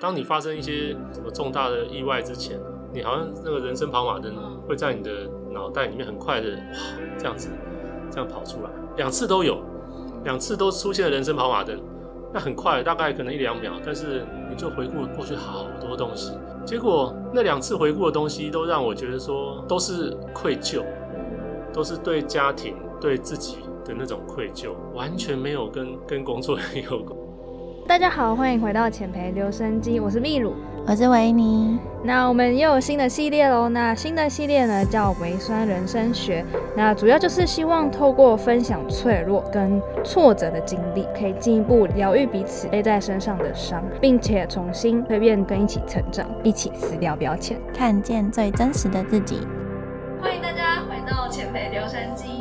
当你发生一些什么重大的意外之前，你好像那个人生跑马灯会在你的脑袋里面很快的哇这样子这样跑出来，两次都有，两次都出现了人生跑马灯。那很快，大概可能一两秒，但是你就回顾过去好多东西，结果那两次回顾的东西都让我觉得说都是愧疚，都是对家庭、对自己的那种愧疚，完全没有跟跟工作有关。大家好，欢迎回到浅培留声机，我是秘鲁。我是维尼，那我们又有新的系列喽。那新的系列呢叫维酸人生学，那主要就是希望透过分享脆弱跟挫折的经历，可以进一步疗愈彼此背在身上的伤，并且重新蜕变跟一起成长，一起撕掉标签，看见最真实的自己。欢迎大家回到浅培留声机，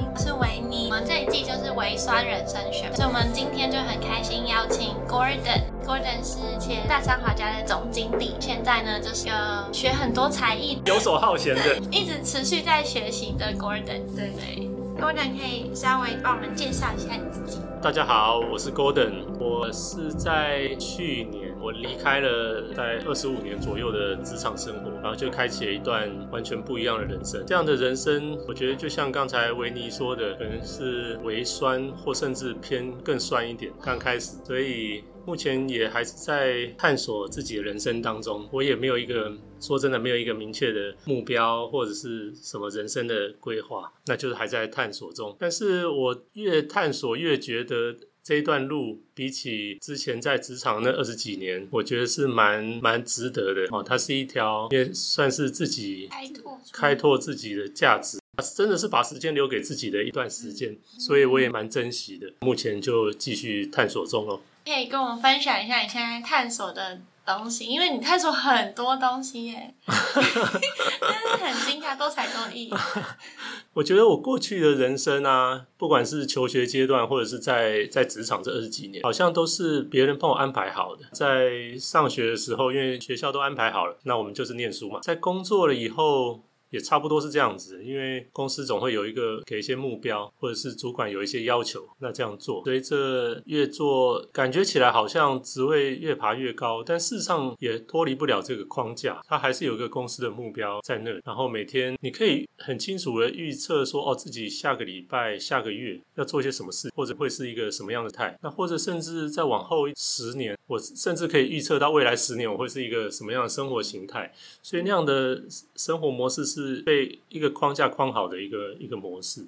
微酸人生学，所以我们今天就很开心邀请 Gordon。Gordon 是前大三华家的总经理，现在呢就是个学很多才艺、游手好闲的，一直持续在学习的 Gordon。对对，Gordon 可以稍微帮我们介绍一下你自己。大家好，我是 Gordon，我是在去年我离开了在二十五年左右的职场生活，然后就开启了一段完全不一样的人生。这样的人生，我觉得就像刚才维尼说的，可能是微酸或甚至偏更酸一点。刚开始，所以。目前也还是在探索自己的人生当中，我也没有一个说真的没有一个明确的目标或者是什么人生的规划，那就是还在探索中。但是我越探索越觉得这一段路比起之前在职场那二十几年，我觉得是蛮蛮值得的哦。它是一条也算是自己开拓开拓自己的价值，真的是把时间留给自己的一段时间，所以我也蛮珍惜的。目前就继续探索中喽。可以跟我们分享一下你现在探索的东西，因为你探索很多东西耶，真是很惊讶，多才多艺。我觉得我过去的人生啊，不管是求学阶段，或者是在在职场这二十几年，好像都是别人帮我安排好的。在上学的时候，因为学校都安排好了，那我们就是念书嘛。在工作了以后。也差不多是这样子，因为公司总会有一个给一些目标，或者是主管有一些要求，那这样做，随着越做，感觉起来好像职位越爬越高，但事实上也脱离不了这个框架，它还是有一个公司的目标在那，然后每天你可以很清楚的预测说，哦，自己下个礼拜、下个月要做一些什么事，或者会是一个什么样的态，那或者甚至再往后十年，我甚至可以预测到未来十年我会是一个什么样的生活形态，所以那样的生活模式是。是被一个框架框好的一个一个模式，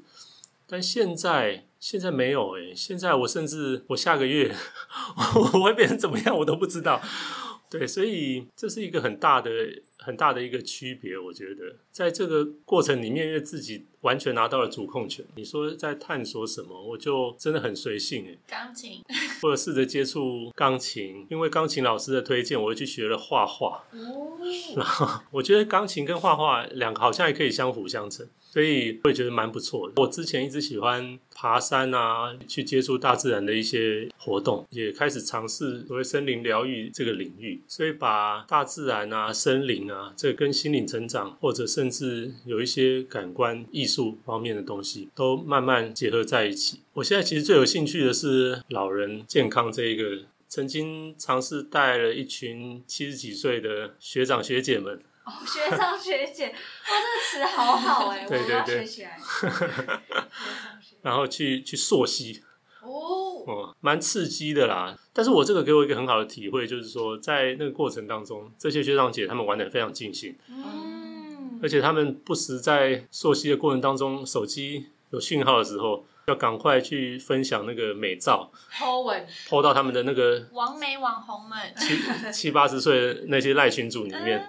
但现在现在没有诶，现在我甚至我下个月 我会变成怎么样我都不知道。对，所以这是一个很大的很大的一个区别。我觉得在这个过程里面，因为自己完全拿到了主控权。你说在探索什么，我就真的很随性诶。钢琴，或者试着接触钢琴，因为钢琴老师的推荐，我又去学了画画。哦，然后我觉得钢琴跟画画两个好像也可以相辅相成。所以会觉得蛮不错的。我之前一直喜欢爬山啊，去接触大自然的一些活动，也开始尝试所谓森林疗愈这个领域。所以把大自然啊、森林啊，这跟心灵成长，或者甚至有一些感官艺术方面的东西，都慢慢结合在一起。我现在其实最有兴趣的是老人健康这一个，曾经尝试带了一群七十几岁的学长学姐们。哦，学长学姐，哇，这个词好好哎，我要学起来。然后去去溯溪，哦，哦，蛮刺激的啦。但是我这个给我一个很好的体会，就是说在那个过程当中，这些学长姐他们玩的非常尽兴，嗯，而且他们不时在溯溪的过程当中，手机有讯号的时候，要赶快去分享那个美照，po 文，po 到他们的那个网美网红们。七七八十岁的那些赖群组里面。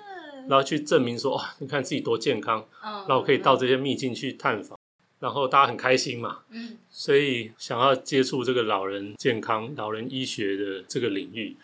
然后去证明说，哇，你看自己多健康，然后可以到这些秘境去探访，然后大家很开心嘛，嗯，所以想要接触这个老人健康、老人医学的这个领域，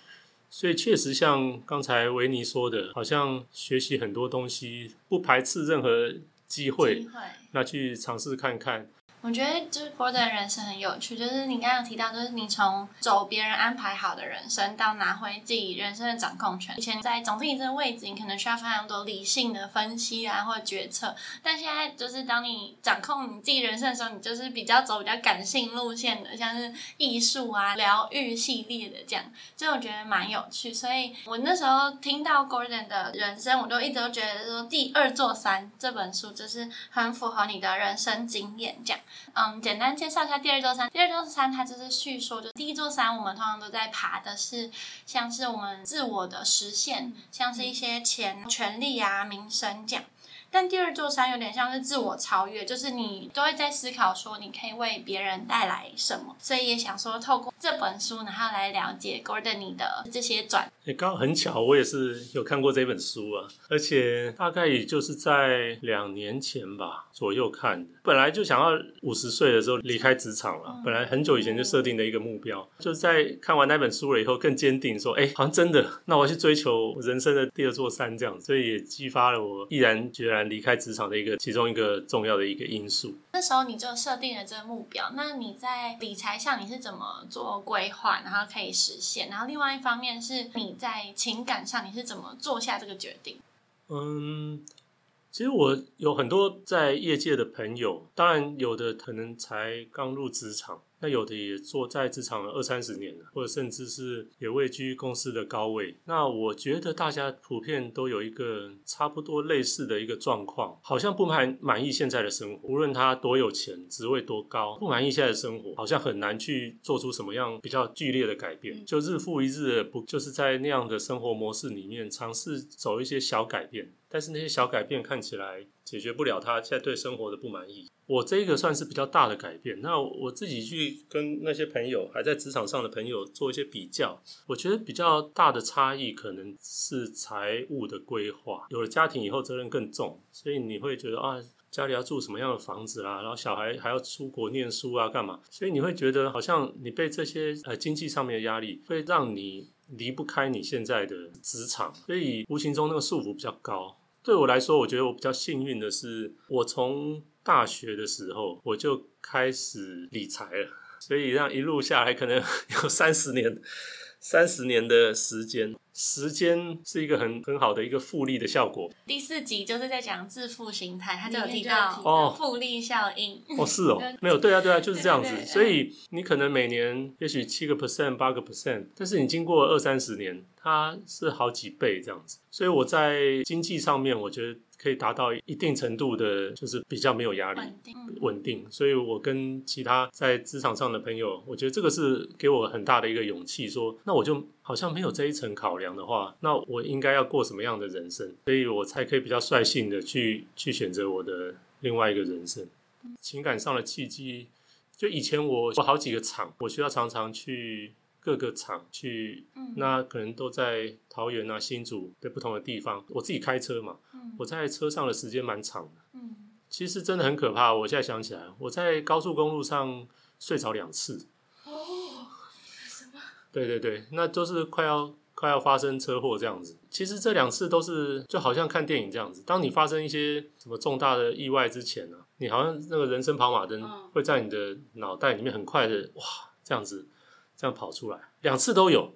所以确实像刚才维尼说的，好像学习很多东西，不排斥任何机会，那去尝试看看。我觉得就是 Gordon 人生很有趣，就是你刚刚提到，就是你从走别人安排好的人生，到拿回自己人生的掌控权。以前在总经理这个位置，你可能需要非常多理性的分析啊，或决策。但现在就是当你掌控你自己人生的时候，你就是比较走比较感性路线的，像是艺术啊、疗愈系列的这样，所以我觉得蛮有趣。所以我那时候听到 Gordon 的人生，我都一直都觉得说，《第二座山》这本书就是很符合你的人生经验这样。嗯，简单介绍一下第二座山。第二座山它就是叙说，就第一座山我们通常都在爬的是，像是我们自我的实现，像是一些钱、权利啊、名声这样。但第二座山有点像是自我超越，就是你都会在思考说，你可以为别人带来什么。所以也想说，透过这本书，然后来了解 Gordon 你的这些转。也刚好很巧，我也是有看过这本书啊，而且大概也就是在两年前吧左右看的。本来就想要五十岁的时候离开职场了，本来很久以前就设定的一个目标，就在看完那本书了以后，更坚定说，哎，好像真的，那我要去追求人生的第二座山这样，所以也激发了我毅然决然离开职场的一个其中一个重要的一个因素。那时候你就设定了这个目标，那你在理财上你是怎么做规划，然后可以实现？然后另外一方面是你在情感上你是怎么做下这个决定？嗯。其实我有很多在业界的朋友，当然有的可能才刚入职场，那有的也做在职场二三十年了，或者甚至是也位居公司的高位。那我觉得大家普遍都有一个差不多类似的一个状况，好像不满满意现在的生活，无论他多有钱，职位多高，不满意现在的生活，好像很难去做出什么样比较剧烈的改变，就日复一日不就是在那样的生活模式里面尝试走一些小改变。但是那些小改变看起来解决不了他现在对生活的不满意。我这个算是比较大的改变。那我自己去跟那些朋友还在职场上的朋友做一些比较，我觉得比较大的差异可能是财务的规划。有了家庭以后，责任更重，所以你会觉得啊，家里要住什么样的房子啦，然后小孩还要出国念书啊，干嘛？所以你会觉得好像你被这些呃经济上面的压力会让你离不开你现在的职场，所以无形中那个束缚比较高。对我来说，我觉得我比较幸运的是，我从大学的时候我就开始理财了，所以让一路下来可能 有三十年。三十年的时间，时间是一个很很好的一个复利的效果。第四集就是在讲致富心态，他就有提到哦，复利效应。哦，是哦，没有，对啊，对啊，就是这样子。所以你可能每年也许七个 percent、八个 percent，但是你经过二三十年，它是好几倍这样子。所以我在经济上面，我觉得。可以达到一定程度的，就是比较没有压力，稳定。所以我跟其他在职场上的朋友，我觉得这个是给我很大的一个勇气。说，那我就好像没有这一层考量的话，那我应该要过什么样的人生？所以我才可以比较率性的去去选择我的另外一个人生。情感上的契机，就以前我我好几个厂，我需要常常去。各个厂去，那可能都在桃园啊、新竹的不同的地方。我自己开车嘛，我在车上的时间蛮长的。其实真的很可怕。我现在想起来，我在高速公路上睡着两次。哦，什么？对对对，那都是快要快要发生车祸这样子。其实这两次都是就好像看电影这样子。当你发生一些什么重大的意外之前呢，你好像那个人生跑马灯会在你的脑袋里面很快的哇这样子。这样跑出来两次都有，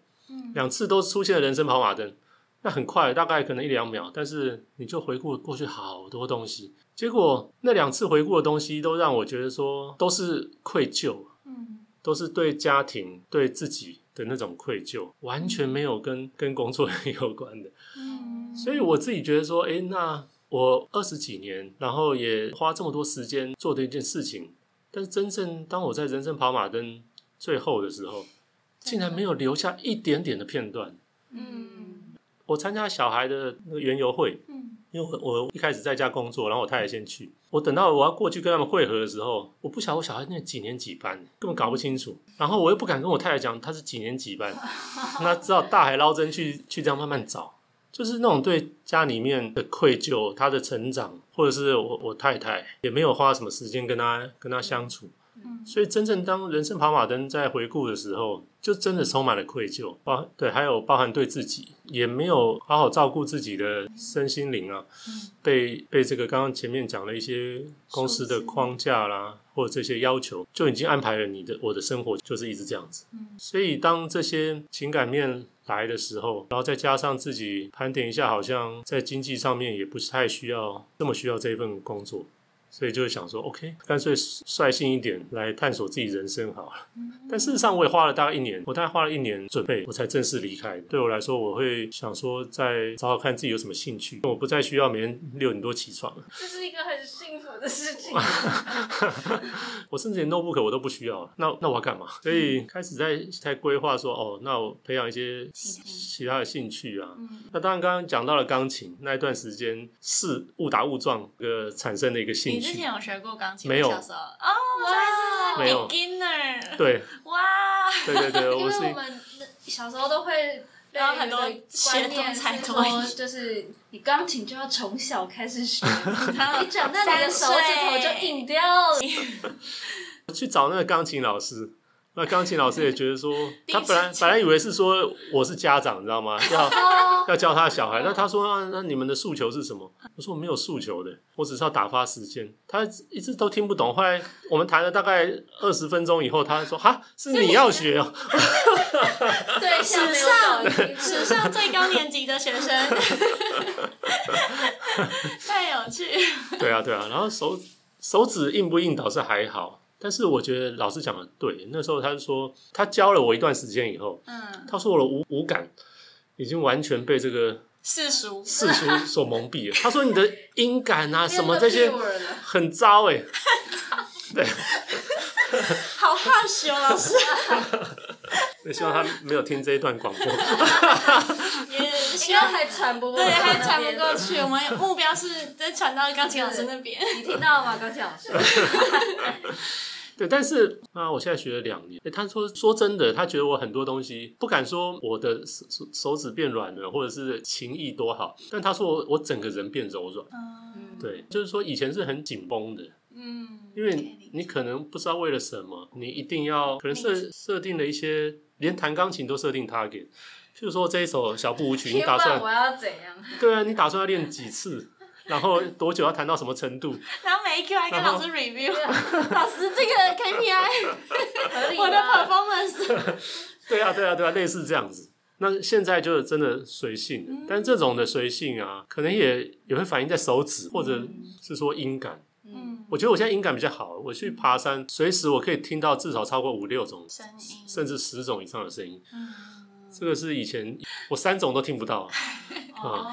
两次都出现了人生跑马灯，那很快，大概可能一两秒，但是你就回顾过去好多东西，结果那两次回顾的东西都让我觉得说都是愧疚，嗯，都是对家庭对自己的那种愧疚，完全没有跟跟工作有关的，嗯，所以我自己觉得说，哎，那我二十几年，然后也花这么多时间做的一件事情，但是真正当我在人生跑马灯最后的时候。竟然没有留下一点点的片段。嗯，我参加小孩的那个园游会，嗯，因为我一开始在家工作，然后我太太先去。我等到我要过去跟他们会合的时候，我不晓得我小孩那几年几班，根本搞不清楚。然后我又不敢跟我太太讲他是几年几班，那只好大海捞针去去这样慢慢找。就是那种对家里面的愧疚，他的成长，或者是我我太太也没有花什么时间跟他跟他相处。嗯所以真正当人生跑马灯在回顾的时候，就真的充满了愧疚，包对，还有包含对自己也没有好好照顾自己的身心灵啊，嗯被被这个刚刚前面讲了一些公司的框架啦，或者这些要求，就已经安排了你的我的生活就是一直这样子。嗯所以当这些情感面来的时候，然后再加上自己盘点一下，好像在经济上面也不是太需要这么需要这一份工作。所以就会想说，OK，干脆率性一点来探索自己人生好了。但事实上，我也花了大概一年，我大概花了一年准备，我才正式离开。对我来说，我会想说，再找找看自己有什么兴趣。我不再需要每天六点多起床了，这是一个很幸福的事情。我甚至连 notebook 我都不需要了。那那我要干嘛？所以开始在在规划说，哦，那我培养一些其他的兴趣啊。嗯那当然，刚刚讲到了钢琴那一段时间是误打误撞呃产生的一个兴趣。你之前有学过钢琴吗？没有小时候哦，我没有还是 beginner。对 哇，对对对，因 我是为我们小时候都会。然后很多观念是说，就是你钢琴就要从小开始学，然 后你长大你的手指头就硬掉了。去找那个钢琴老师。那钢琴老师也觉得说，他本来本来以为是说我是家长，你知道吗？要要教他小孩。那他说，那那你们的诉求是什么？我说我没有诉求的，我只是要打发时间。他一直都听不懂。后来我们谈了大概二十分钟以后，他说：“哈，是你要学哦。对，像没有搞清楚史上最高年级的学生，太有趣。”对啊，对啊。然后手手指硬不硬倒是还好，但是我觉得老师讲的对。那时候他就说，他教了我一段时间以后，嗯，他说我的五五感已经完全被这个世俗世俗所蒙蔽了。他说你的音感啊，什么这些很糟哎、好害羞，老师 那希望他没有听这一段广播。希望还传不过对，还传不过去。我们目标是再传到钢琴老师那边。你听到了吗，钢琴老师？对，但是啊，我现在学了两年。诶他说说真的，他觉得我很多东西不敢说我的手手手指变软了，或者是琴艺多好，但他说我我整个人变柔软。嗯对，就是说以前是很紧绷的，嗯，因为你可能不知道为了什么，你一定要可能设设定了一些，连弹钢琴都设定 target。譬如说这一首小步舞曲，你打算我要怎样？对啊，你打算要练几次，然后多久要弹到什么程度？然后每一 Q 还跟老师 review，老师这个 KPI，我的吗 performance，对啊，对啊，对啊，类似这样子。那现在就是真的随性嗯，但这种的随性啊，可能也也会反映在手指，或者是说音感。嗯，我觉得我现在音感比较好，我去爬山，随时我可以听到至少超过五六种，声音，甚至十种以上的声音。嗯，这个是以前我三种都听不到，哦，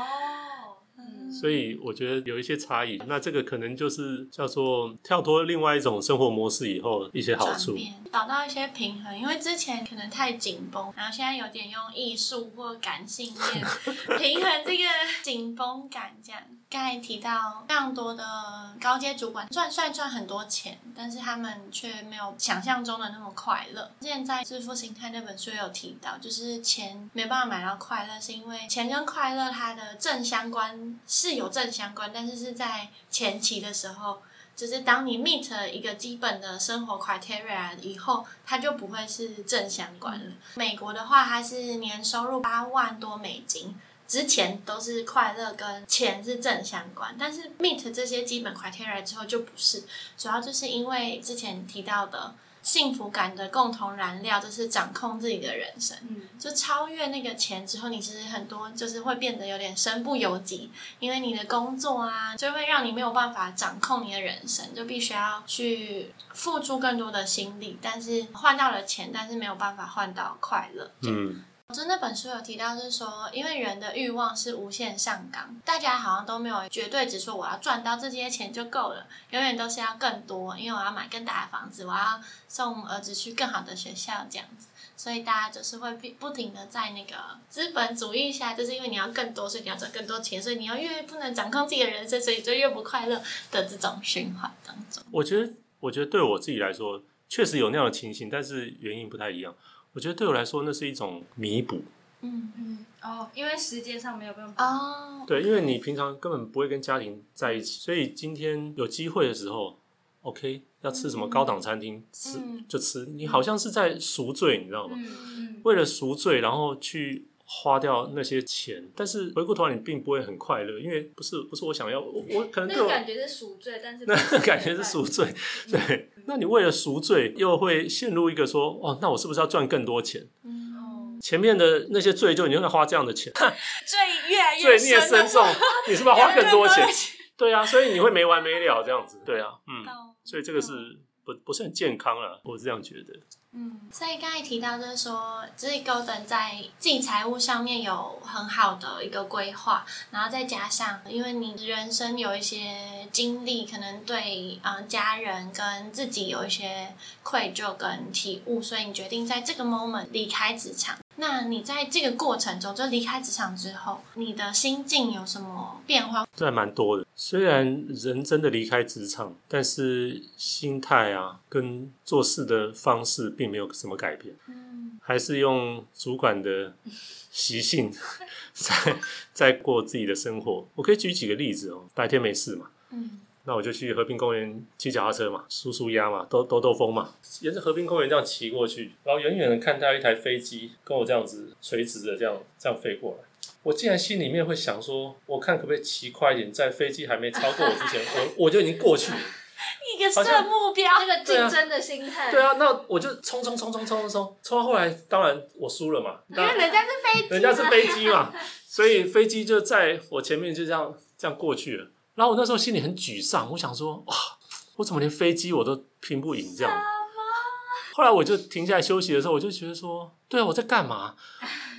嗯所以我觉得有一些差异。那这个可能就是叫做跳脱另外一种生活模式以后一些好处。找到一些平衡，因为之前可能太紧绷，然后现在有点用艺术或感性面 平衡这个紧绷感。这样，刚才提到非常多的高阶主管赚虽然赚很多钱，但是他们却没有想象中的那么快乐。之前在《致富心态》那本书有提到，就是钱没办法买到快乐，是因为钱跟快乐它的正相关是有正相关，但是是在前期的时候。就是当你 meet 一个基本的生活 criteria 以后，它就不会是正相关了。美国的话，它是年收入八万多美金，之前都是快乐跟钱是正相关，但是 meet 这些基本 criteria 之后就不是，主要就是因为之前提到的幸福感的共同燃料，就是掌控自己的人生。嗯，就超越那个钱之后，你其实很多就是会变得有点身不由己，因为你的工作啊，就会让你没有办法掌控你的人生，就必须要去付出更多的心力，但是换到了钱，但是没有办法换到快乐。嗯，就那本书有提到，就是说，因为人的欲望是无限上纲，大家好像都没有绝对只说我要赚到这些钱就够了，永远都是要更多，因为我要买更大的房子，我要送儿子去更好的学校这样子，所以大家就是会不停的在那个资本主义下，就是因为你要更多，所以你要赚更多钱，所以你要越不能掌控自己的人生，所以就越不快乐的这种循环当中。我觉得，我觉得对我自己来说，确实有那样的情形，但是原因不太一样。我觉得对我来说，那是一种弥补。嗯嗯，哦，因为时间上没有办法。哦，对，因为你平常根本不会跟家庭在一起，所以今天有机会的时候，OK，要吃什么高档餐厅吃嗯就吃，你好像是在赎罪，你知道吗？嗯为了赎罪，然后去花掉那些钱，但是回过头来你并不会很快乐，因为不是不是我想要，我我可能那种感觉是赎罪，但是 那感觉是赎罪，对。那你为了赎罪，又会陷入一个说，哦，那我是不是要赚更多钱？嗯，前面的那些罪就你用来花这样的钱，罪越来罪越孽深重，你是不是要花更多钱？对啊，所以你会没完没了这样子。对啊，嗯，懂所以这个是不不是很健康啊，我是这样觉得。嗯，所以刚才提到就是说，就是 Golden 在自己财务上面有很好的一个规划，然后再加上因为你人生有一些经历，可能对呃家人跟自己有一些愧疚跟体悟，所以你决定在这个 moment 离开职场。那你在这个过程中，就离开职场之后，你的心境有什么变化？这还蛮多的。虽然人真的离开职场，但是心态啊，跟做事的方式并没有什么改变，嗯还是用主管的习性 在在过自己的生活。我可以举几个例子哦。白天没事嘛，嗯那我就去和平公园骑脚踏车嘛，舒舒压嘛，兜兜兜风嘛，沿着和平公园这样骑过去，然后远远的看到一台飞机跟我这样子垂直的这样这样飞过来。我竟然心里面会想说，我看可不可以骑快一点，在飞机还没超过我之前，我我就已经过去了。一个设目标，那个竞争的心态，对啊，那我就冲冲冲冲冲冲冲，冲到后来，当然我输了嘛，因为人家是飞机嘛，人家是飞机嘛，所以飞机就在我前面就这样这样过去了。然后我那时候心里很沮丧，我想说哇，我怎么连飞机我都拼不赢这样？后来我就停下来休息的时候，我就觉得说，对啊，我在干嘛？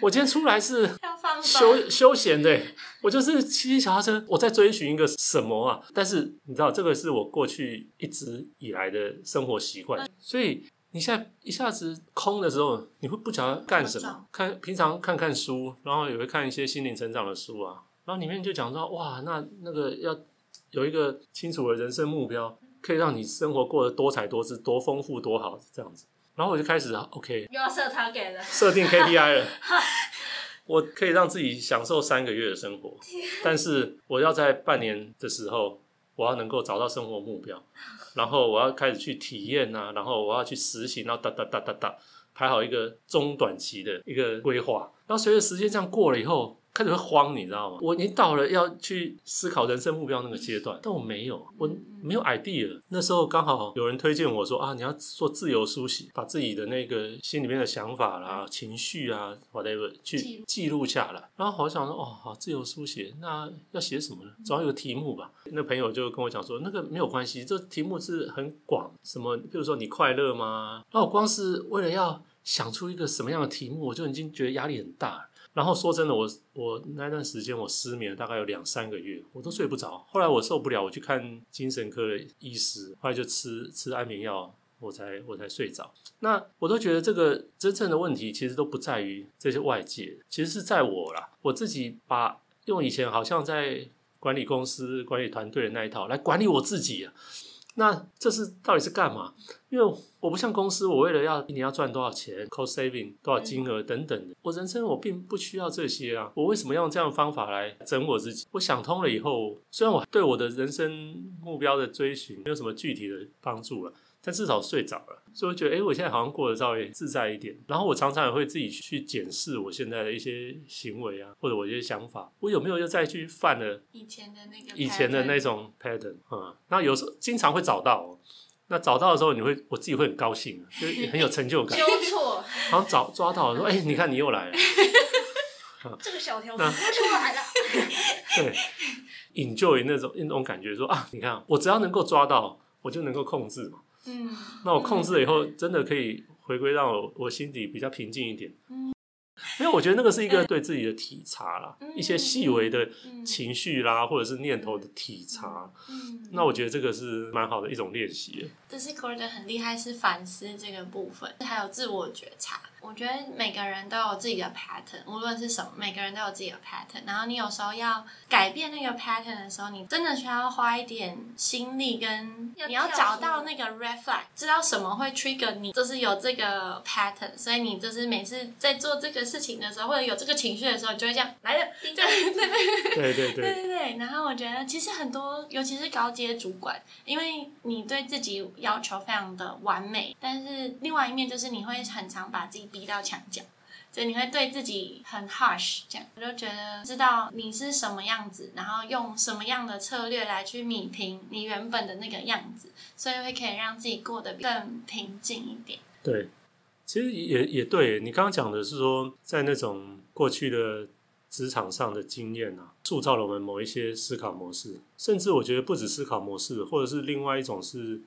我今天出来是。休休闲的，我就是骑骑小踏车，我在追寻一个什么啊？但是你知道，这个是我过去一直以来的生活习惯，所以你现在一下子空的时候，你会不晓得干什么？看平常看看书，然后也会看一些心灵成长的书啊，然后里面就讲到哇，那那个要有一个清楚的人生目标，可以让你生活过得多彩多姿、多丰富、多好这样子。然后我就开始啊，OK，又要设 target 了。设定 KPI 了，我可以让自己享受三个月的生活，但是我要在半年的时候，我要能够找到生活目标，然后我要开始去体验啊，然后我要去实行，然后哒哒哒哒哒，排好一个中短期的一个规划，然后随着时间这样过了以后。开始会慌，你知道吗？我已经到了要去思考人生目标那个阶段，但我没有，我没有 idea。那时候刚好有人推荐我说啊，你要做自由书写，把自己的那个心里面的想法啦、情绪啊，whatever 去记录下来。然后我想说，哦，好，自由书写，那要写什么呢？总要有个题目吧。那朋友就跟我讲说，那个没有关系，这题目是很广，什么，比如说你快乐吗？那我光是为了要想出一个什么样的题目，我就已经觉得压力很大了。然后说真的，我我那段时间我失眠大概有两三个月，我都睡不着。后来我受不了，我去看精神科的医师，后来就吃吃安眠药，我才我才睡着。那我都觉得这个真正的问题其实都不在于这些外界，其实是在我啦，我自己把用以前好像在管理公司、管理团队的那一套来管理我自己。那这是到底是干嘛？因为我不像公司，我为了要一年要赚多少钱，cost saving 多少金额等等的，我人生我并不需要这些啊。我为什么要用这样的方法来整我自己？我想通了以后，虽然我对我的人生目标的追寻没有什么具体的帮助了。但至少睡着了，所以我觉得，哎、我现在好像过得稍微自在一点。然后我常常也会自己去检视我现在的一些行为啊，或者我一些想法，我有没有又再去犯了以前的那个以前的那种 pattern 啊、嗯？那有时候经常会找到、哦，那找到的时候，你会我自己会很高兴，就很有成就感。纠错，好像找抓到了，说，哎、你看你又来了，这个小条那摸出来了。对，enjoy 那种那种感觉，说啊，你看我只要能够抓到，我就能够控制嘛。嗯，那我控制了以后，真的可以回归让我我心底比较平静一点。嗯因为我觉得那个是一个对自己的体察啦，嗯一些细微的嗯情绪啦，或者是念头的体察。嗯，那我觉得这个是蛮好的一种练习。这是 Gordon 很厉害，是反思这个部分，还有自我觉察。我觉得每个人都有自己的 pattern，无论是什么，每个人都有自己的 pattern。然后你有时候要改变那个 pattern 的时候，你真的需要花一点心力，跟要你要找到那个 red flag，知道什么会 trigger 你，就是有这个 pattern。所以你就是每次在做这个事情的时候，或者有这个情绪的时候，你就会这样来了，对对对。对对对对，对对，然后我觉得其实很多，尤其是高阶主管，因为你对自己要求非常的完美，但是另外一面就是你会很常把自己逼到墙角，所以你会对自己很 harsh，这样我就觉得知道你是什么样子，然后用什么样的策略来去弭平你原本的那个样子，所以会可以让自己过得更平静一点。对，其实也也对你刚刚讲的是说，在那种过去的职场上的经验啊，塑造了我们某一些思考模式，甚至我觉得不止思考模式，或者是另外一种是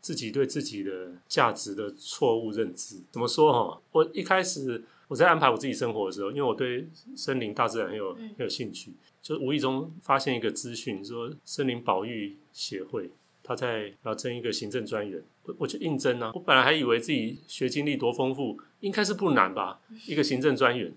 自己对自己的价值的错误认知。怎么说哈？我一开始我在安排我自己生活的时候，因为我对森林大自然很有很有兴趣，就无意中发现一个资讯，说森林保育协会。他在要征一个行政专员，我我去应征啊。我本来还以为自己学经历多丰富，应该是不难吧，一个行政专员。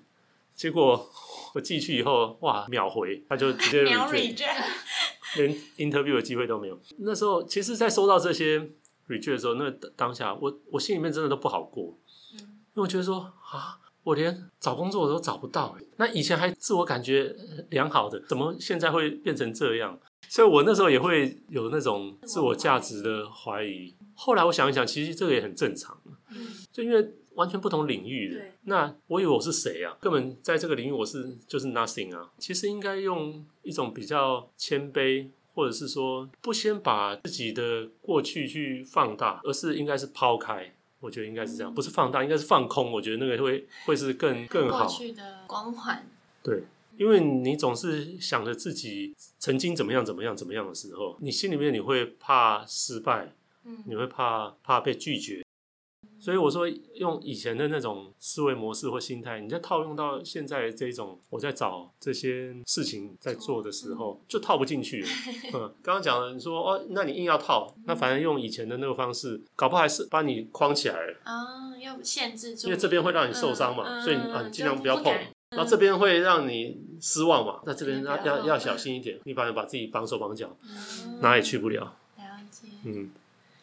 结果我寄去以后，哇，秒回，他就直接秒 reject，reject，连 interview 的机会都没有。那时候，其实，在收到这些 reject 的时候，那当下我我心里面真的都不好过，因为我觉得说啊，我连找工作我都找不到，那以前还自我感觉良好的，怎么现在会变成这样？所以我那时候也会有那种自我价值的怀疑。后来我想一想，其实这个也很正常，嗯就因为完全不同领域的。那我以为我是谁啊？根本在这个领域我是就是 nothing 啊。其实应该用一种比较谦卑，或者是说不先把自己的过去去放大，而是应该是抛开。我觉得应该是这样，不是放大，应该是放空。我觉得那个会会是更更好。过去的光环，对，因为你总是想着自己曾经怎么样怎么样怎么样的时候，你心里面你会怕失败，嗯你会怕怕被拒绝。所以我说，用以前的那种思维模式或心态，你再套用到现在这种，我在找这些事情在做的时候，就套不进去了。嗯，刚刚讲了，你说哦，那你硬要套，那反正用以前的那个方式，搞不好还是把你框起来了。啊，又限制住，因为这边会让你受伤嘛，嗯所以你啊，你尽量不要碰。敢然后这边会让你失望嘛，那这边要要要要小心一点，你反正把自己绑手绑脚，嗯哪也去不了。了解。嗯，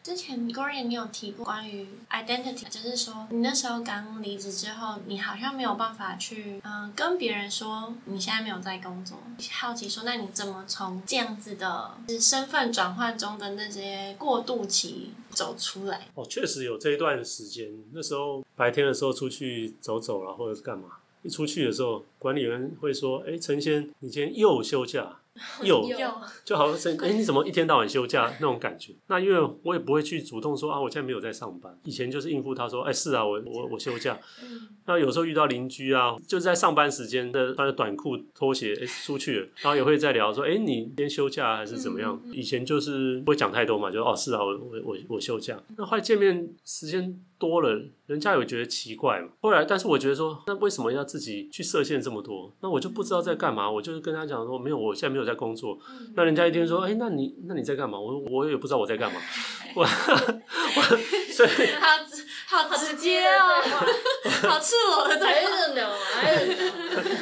之前 Gloria 你有提过关于 identity，就是说你那时候刚离职之后，你好像没有办法去嗯、跟别人说你现在没有在工作。好奇说，那你怎么从这样子的就是身份转换中的那些过渡期走出来？哦，确实有这一段时间，那时候白天的时候出去走走了，或者是干嘛。一出去的时候，管理员会说：“哎，陈先，你今天又休假，有就好像是哎，你怎么一天到晚休假那种感觉？那因为我也不会去主动说啊，我现在没有在上班。以前就是应付他说，哎，是啊，我我我休假。嗯那有时候遇到邻居啊，就是在上班时间的穿着短裤拖鞋哎出去了，然后也会在聊说，哎，你今天休假还是怎么样？以前就是不会讲太多嘛，就哦是啊，我我我我休假。那后来见面时间多了，人家有觉得奇怪嘛。后来，但是我觉得说，那为什么要自己去设限这么多？那我就不知道在干嘛。我就是跟他讲说，没有，我现在没有在工作。嗯那人家一听说，哎，那你那你在干嘛？我我也不知道我在干嘛。我 我所以好直接哦，好赤裸的对话。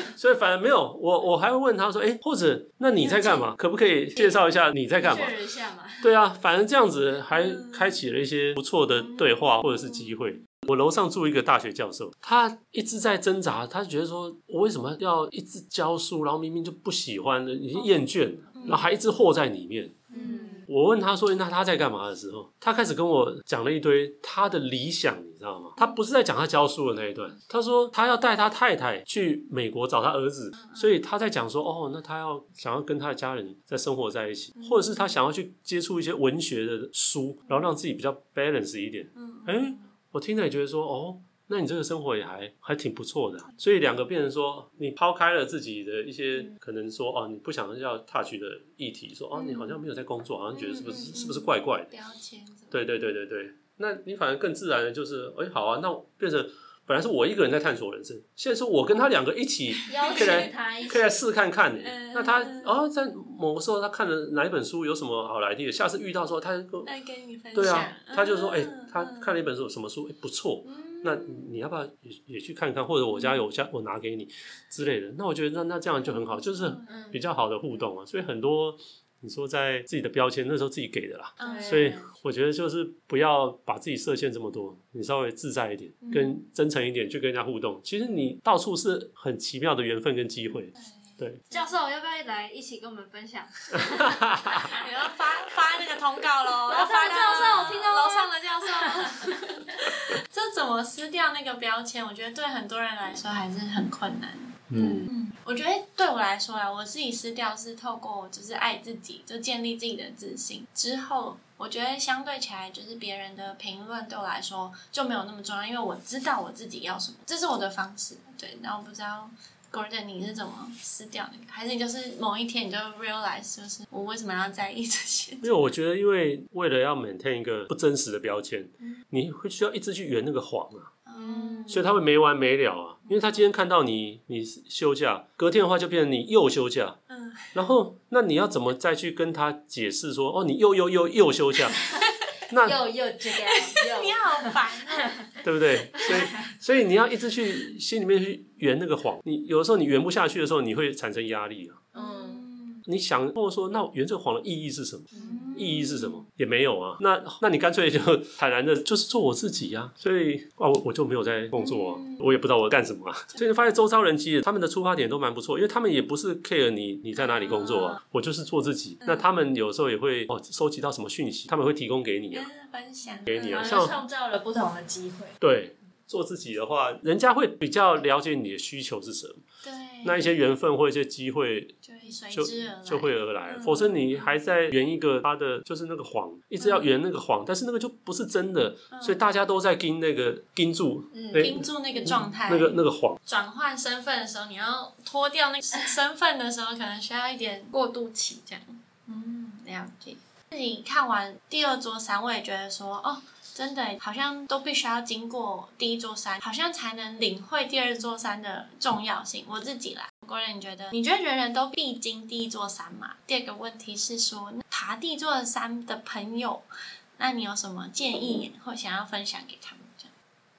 所以反而没有我我还会问他说，哎，或者那你在干嘛？可不可以介绍一下你在干嘛？确认一下嘛。对啊，反正这样子还开启了一些不错的对话或者是机会。我楼上住一个大学教授，他一直在挣扎，他觉得说我为什么要一直教书，然后明明就不喜欢了，已经厌倦，然后还一直和在里面。嗯，我问他说：“那他在干嘛？”的时候，他开始跟我讲了一堆他的理想，你知道吗？他不是在讲他教书的那一段，他说他要带他太太去美国找他儿子，所以他在讲说：“哦，那他要想要跟他的家人在生活在一起，或者是他想要去接触一些文学的书，然后让自己比较 balance 一点。”嗯哎，我听了也觉得说：“哦。”那你这个生活也还还挺不错的啊、所以两个变成说，你抛开了自己的一些可能说哦，你不想要 touch 的议题，说哦，你好像没有在工作，好像觉得是不是是不是怪怪的？标签对对对对对，那你反而更自然的就是，哎，好啊，那变成本来是我一个人在探索人生，现在是我跟他两个一起，可以来可以来试看看呢。嗯那他嗯哦，在某个时候他看了哪一本书，有什么好来的，下次遇到时候他就跟来跟你分享？对啊，他就说，哎、嗯他看了一本书，什么书，哎，不错，嗯那你要不要也也去看看？或者我家有家我拿给你之类的。那我觉得那那这样就很好，就是嗯比较好的互动啊。所以很多你说在自己的标签那时候自己给的啦，嗯所以我觉得就是不要把自己设限这么多，你稍微自在一点，跟真诚一点去跟人家互动。其实你到处是很奇妙的缘分跟机会。对，教授要不要来一起跟我们分享？你要发发那个通告喽，楼 上要发教授听到楼上的教授。这怎么撕掉那个标签？我觉得对很多人来说还是很困难。嗯，嗯，我觉得对我来说啊，我自己撕掉是透过就是爱自己，就建立自己的自信之后，我觉得相对起来，就是别人的评论对我来说就没有那么重要，因为我知道我自己要什么，这是我的方式。对，然后不知道 Gordon 你是怎么撕掉的，还是你就是某一天你就 realize 就是我为什么要在意这些？没有我觉得，因为为了要 maintain 一个不真实的标签，你会需要一直去圆那个谎啊。嗯，所以他会没完没了啊。因为他今天看到你你休假，隔天的话就变成你又休假，嗯，然后那你要怎么再去跟他解释说，哦，你又又又又休假，那又又这个 又你好烦啊。对不对？所以所以你要一直去心里面去圆那个谎，你有的时候你圆不下去的时候，你会产生压力啊。嗯，你想或者说，那圆这个谎的意义是什么？嗯意义是什么？也没有啊。那那你干脆就 坦然的，就是做我自己呀、所以啊，我我就没有在工作我也不知道我干什么啊。所以发现周遭人其实他们的出发点都蛮不错，因为他们也不是 care 你你在哪里工作啊，我就是做自己。那他们有时候也会哦收集到什么讯息，他们会提供给你啊。分享给你啊像创造了不同的机会。对，做自己的话，人家会比较了解你的需求是什么，对，那一些缘分或一些机会就就会而来，嗯否则你还在圆一个他的就是那个谎，一直要圆那个谎，但是那个就不是真的，所以大家都在盯那个盯住嗯盯住那个状态，那个那个谎。转换身份的时候，你要脱掉那个身份的时候，可能需要一点过渡期，这样。嗯，了解。自己看完第二桌三，我也觉得说，哦，真的好像都必须要经过第一座山，好像才能领会第二座山的重要性。我自己啦，国人，你觉得？你觉得人人都必经第一座山吗？第二个问题是说，爬第一座山的朋友，那你有什么建议或想要分享给他们？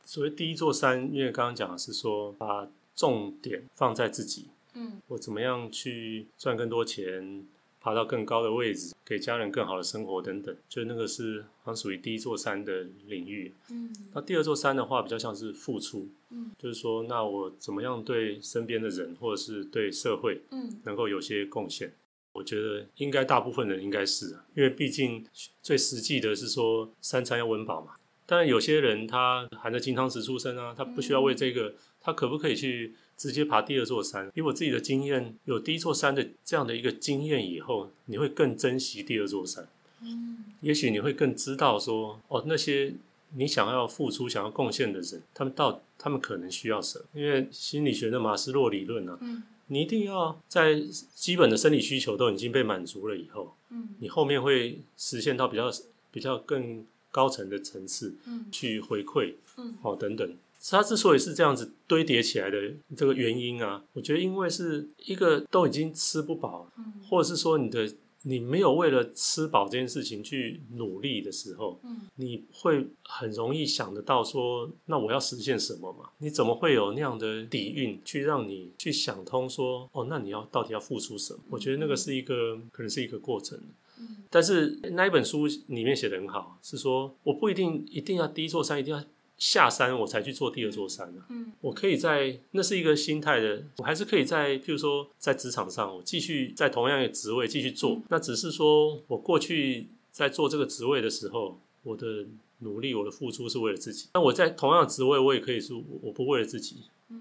所谓第一座山，因为刚刚讲的是说把重点放在自己，嗯我怎么样去赚更多钱，爬到更高的位置，给家人更好的生活等等，就那个是好像属于第一座山的领域。嗯那第二座山的话，比较像是付出，嗯就是说，那我怎么样对身边的人或者是对社会嗯能够有些贡献？我觉得应该大部分人应该是啊，因为毕竟最实际的是说三餐要温饱嘛。当然，有些人他含着金汤匙出生啊，他不需要为这个，他可不可以去直接爬第二座山？以我自己的经验，有第一座山的这样的一个经验以后，你会更珍惜第二座山。嗯也许你会更知道说，哦，那些你想要付出、想要贡献的人，他们到他们可能需要什么？因为心理学的马斯洛理论啊，嗯你一定要在基本的生理需求都已经被满足了以后，嗯你后面会实现到比较比较更高层的层次嗯去回馈，嗯哦等等。它之所以是这样子堆叠起来的这个原因啊，我觉得因为是一个都已经吃不饱，嗯或者是说你的你没有为了吃饱这件事情去努力的时候，嗯你会很容易想得到说，那我要实现什么嘛？你怎么会有那样的底蕴去让你去想通说，哦，那你要到底要付出什么？我觉得那个是一个可能是一个过程。嗯但是那一本书里面写的很好，是说我不一定一定要第一座山一定要下山我才去做第二座山啊。嗯我可以在那是一个心态的，我还是可以在譬如说在职场上，我继续在同样的职位继续做。那只是说我过去在做这个职位的时候，我的努力、我的付出是为了自己。那我在同样的职位，我也可以说我我不为了自己，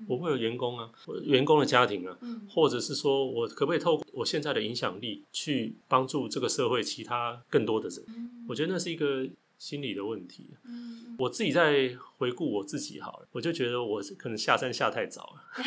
我为了员工啊，员工的家庭啊，嗯或者是说我可不可以透过我现在的影响力去帮助这个社会其他更多的人？我觉得那是一个心理的问题。嗯我自己在回顾我自己好了，我就觉得我可能下山下太早了，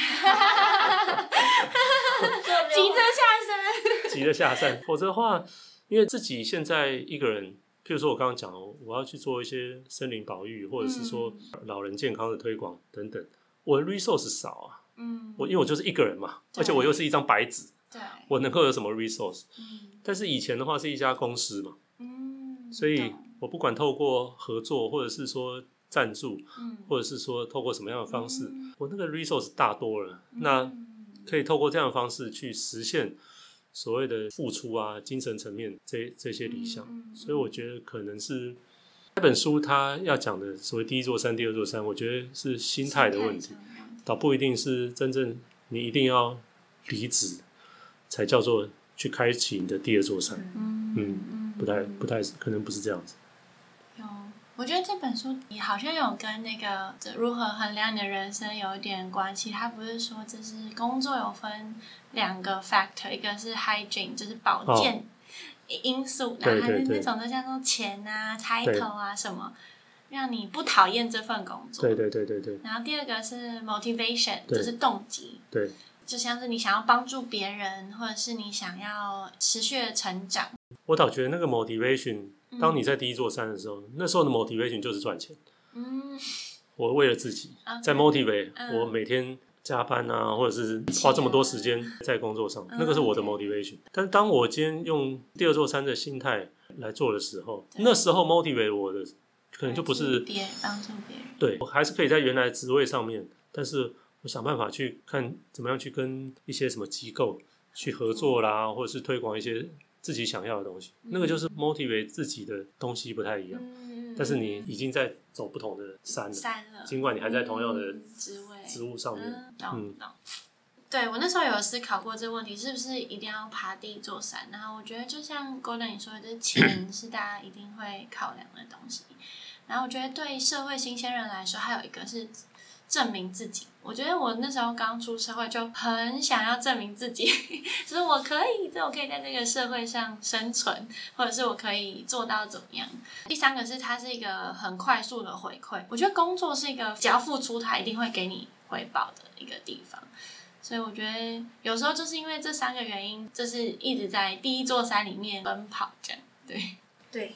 急着下山。急着下山。否则的话，因为自己现在一个人，譬如说我刚刚讲，我要去做一些森林保育，或者是说老人健康的推广等等，我的 resource 少啊。嗯，我因为我就是一个人嘛，而且我又是一张白纸，对，我能够有什么 resource？嗯但是以前的话是一家公司嘛，嗯，所以懂我不管透过合作，或者是说赞助，嗯或者是说透过什么样的方式，嗯我那个 resource 大多了，那嗯可以透过这样的方式去实现所谓的付出啊，精神层面这这些理想。所以我觉得可能是这本书它要讲的所谓第一座山、第二座山，我觉得是心态的问题倒不一定是真正你一定要离职才叫做去开启你的第二座山。嗯嗯，不太不太可能不是这样子。有，我觉得这本书你好像有跟那个这如何衡量你的人生有一点关系。它不是说这是工作有分两个 factor，一个是 hygiene，就是保健因素，然后还是那种就像说钱啊、title 啊什么，让你不讨厌这份工作。对对对对对然后第二个是 motivation，就是动机。对，就像是你想要帮助别人，或者是你想要持续的成长。我倒觉得那个 motivation，当你在第一座山的时候，那时候的 motivation 就是赚钱。嗯，我为了自己在 motivate，、嗯我每天加班啊，或者是花这么多时间在工作上，嗯那个是我的 motivation。但是当我今天用第二座山的心态来做的时候，那时候 motivate 我的可能就不是别帮助别人。对我还是可以在原来职位上面，但是我想办法去看怎么样去跟一些什么机构去合作啦，或者是推广一些自己想要的东西，那个就是 motivate 自己的东西不太一样。嗯，但是你已经在走不同的山了，山了，尽管你还在同样的嗯职位职务上面。嗯。对我那时候有思考过这个问题，是不是一定要爬第一座山？然后我觉得就像 Golden 你说的，就是钱是大家一定会考量的东西。然后我觉得对社会新鲜人来说，还有一个是证明自己。我觉得我那时候刚出社会，就很想要证明自己，就是我可以，这我可以在这个社会上生存，或者是我可以做到怎么样。第三个是它是一个很快速的回馈。我觉得工作是一个只要付出，它一定会给你回报的一个地方。所以我觉得有时候就是因为这三个原因，就是一直在第一座山里面奔跑，这样对。对，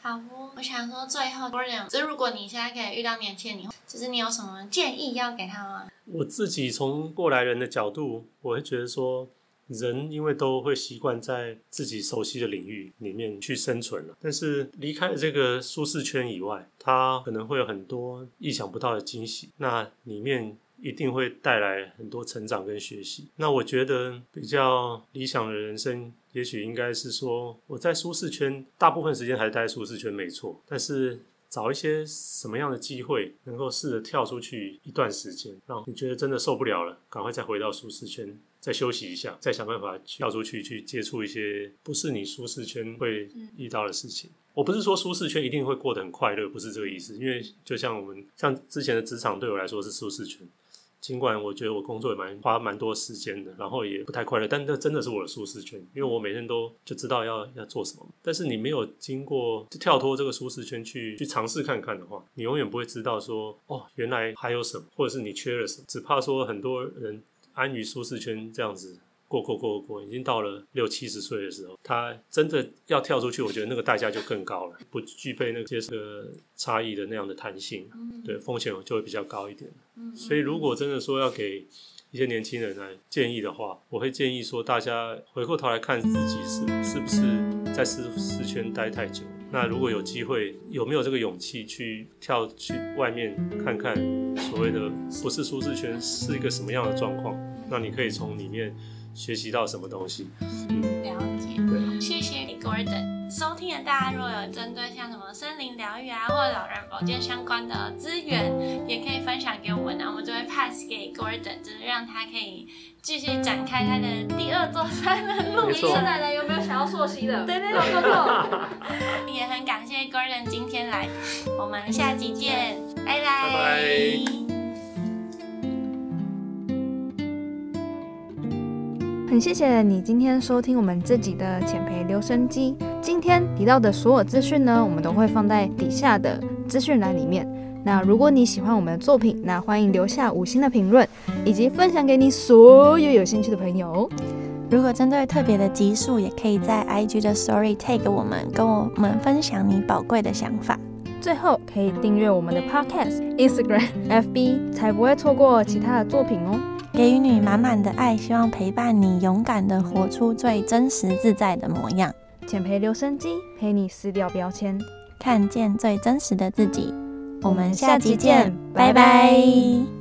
好哦，我想说最后 g o r d n 就是如果你现在可以遇到年轻人，你就是你有什么建议要给他吗？我自己从过来人的角度，我会觉得说，人因为都会习惯在自己熟悉的领域里面去生存了，但是离开了这个舒适圈以外，他可能会有很多意想不到的惊喜。那里面一定会带来很多成长跟学习。那我觉得比较理想的人生，也许应该是说，我在舒适圈大部分时间还待在舒适圈没错，但是找一些什么样的机会，能够试着跳出去一段时间，让你觉得真的受不了了，赶快再回到舒适圈。再休息一下，再想办法跳出去，去接触一些不是你舒适圈会遇到的事情。我不是说舒适圈一定会过得很快乐，不是这个意思。因为就像我们像之前的职场对我来说是舒适圈，尽管我觉得我工作也蛮花蛮多时间的，然后也不太快乐，但这真的是我的舒适圈，因为我每天都就知道要要做什么。但是你没有经过就跳脱这个舒适圈去去尝试看看的话，你永远不会知道说哦，原来还有什么，或者是你缺了什么。只怕说很多人安于舒适圈这样子。过过过过，已经到了六七十岁的时候，他真的要跳出去，我觉得那个代价就更高了，不具备那些个差异的那样的弹性，对风险就会比较高一点。所以如果真的说要给一些年轻人来建议的话，我会建议说，大家回过头来看自己是是不是在舒适圈待太久。那如果有机会，有没有这个勇气去跳去外面看看所谓的不是舒适圈是一个什么样的状况？那你可以从里面学习到什么东西？了解，对谢谢你 Gordon。收听的大家如果有针对像什么森林疗愈啊，或者老人保健相关的资源，也可以分享给我们，然后我们就会 pass 给 Gordon，就是让他可以继续展开他的第二座山的路没错程。奶奶有没有想要溯溪的？对对对对。也很感谢 Gordon 今天来，我们下集见，拜拜。拜拜很谢谢你今天收听我们这集的浅培留声机。今天提到的所有资讯呢，我们都会放在底下的资讯栏里面。那如果你喜欢我们的作品，那欢迎留下五星的评论，以及分享给你所有有兴趣的朋友。如果针对特别的集数，也可以在 IG 的 Story tag 我们，跟我们分享你宝贵的想法。最后可以订阅我们的 Podcast、Instagram、FB，才不会错过其他的作品哦。给予你满满的爱，希望陪伴你勇敢的活出最真实自在的模样，减肥留声机陪你撕掉标签。看见最真实的自己。我们下期见，拜拜。